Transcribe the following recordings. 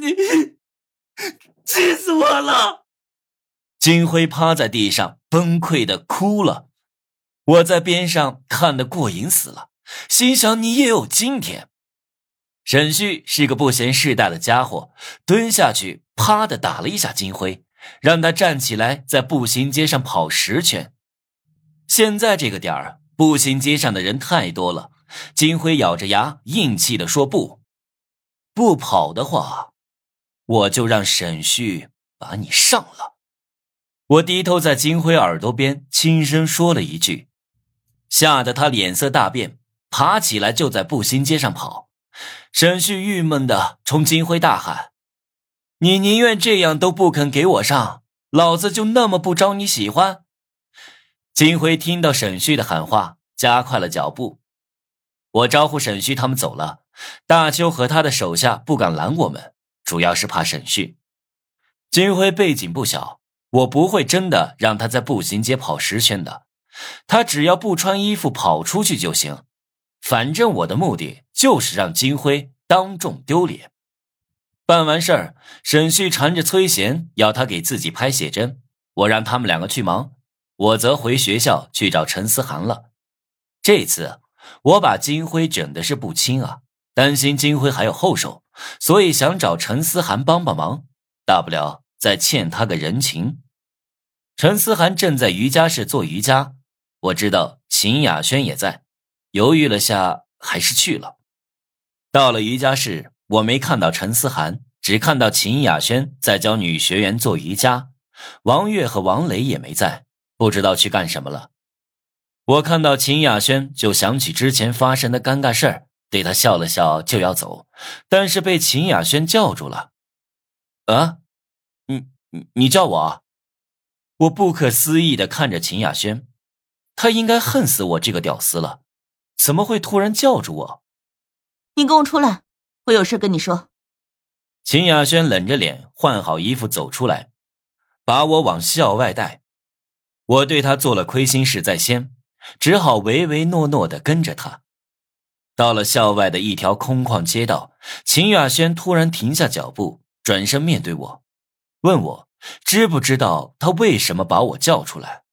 你气死我了！金辉趴在地上崩溃的哭了，我在边上看得过瘾死了，心想你也有今天。沈旭是个不嫌事大的家伙，蹲下去啪的打了一下金辉，让他站起来在步行街上跑十圈。现在这个点儿，步行街上的人太多了。金辉咬着牙，硬气的说：“不，不跑的话，我就让沈旭把你上了。”我低头在金辉耳朵边轻声说了一句，吓得他脸色大变，爬起来就在步行街上跑。沈旭郁闷的冲金辉大喊：“你宁愿这样都不肯给我上，老子就那么不招你喜欢？”金辉听到沈旭的喊话，加快了脚步。我招呼沈旭他们走了。大邱和他的手下不敢拦我们，主要是怕沈旭。金辉背景不小，我不会真的让他在步行街跑十圈的。他只要不穿衣服跑出去就行。反正我的目的就是让金辉当众丢脸。办完事儿，沈旭缠着崔贤要他给自己拍写真，我让他们两个去忙，我则回学校去找陈思涵了。这次我把金辉整的是不轻啊，担心金辉还有后手，所以想找陈思涵帮帮忙，大不了再欠他个人情。陈思涵正在瑜伽室做瑜伽，我知道秦雅轩也在。犹豫了下，还是去了。到了瑜伽室，我没看到陈思涵，只看到秦雅轩在教女学员做瑜伽。王月和王磊也没在，不知道去干什么了。我看到秦雅轩，就想起之前发生的尴尬事儿，对他笑了笑，就要走，但是被秦雅轩叫住了。啊，你你你叫我？我不可思议的看着秦雅轩，他应该恨死我这个屌丝了。怎么会突然叫住我？你跟我出来，我有事跟你说。秦雅轩冷着脸换好衣服走出来，把我往校外带。我对他做了亏心事在先，只好唯唯诺诺的跟着他。到了校外的一条空旷街道，秦雅轩突然停下脚步，转身面对我，问我知不知道他为什么把我叫出来？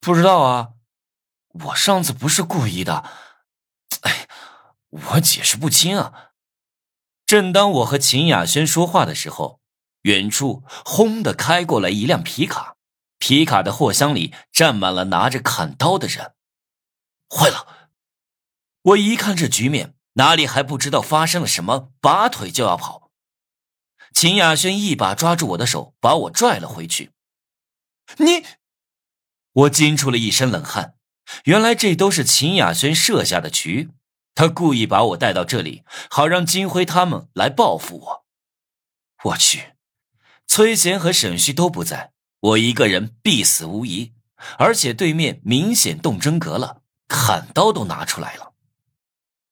不知道啊。我上次不是故意的，哎，我解释不清啊。正当我和秦雅轩说话的时候，远处轰的开过来一辆皮卡，皮卡的货箱里站满了拿着砍刀的人。坏了！我一看这局面，哪里还不知道发生了什么，拔腿就要跑。秦雅轩一把抓住我的手，把我拽了回去。你，我惊出了一身冷汗。原来这都是秦雅轩设下的局，他故意把我带到这里，好让金辉他们来报复我。我去，崔贤和沈旭都不在，我一个人必死无疑。而且对面明显动真格了，砍刀都拿出来了。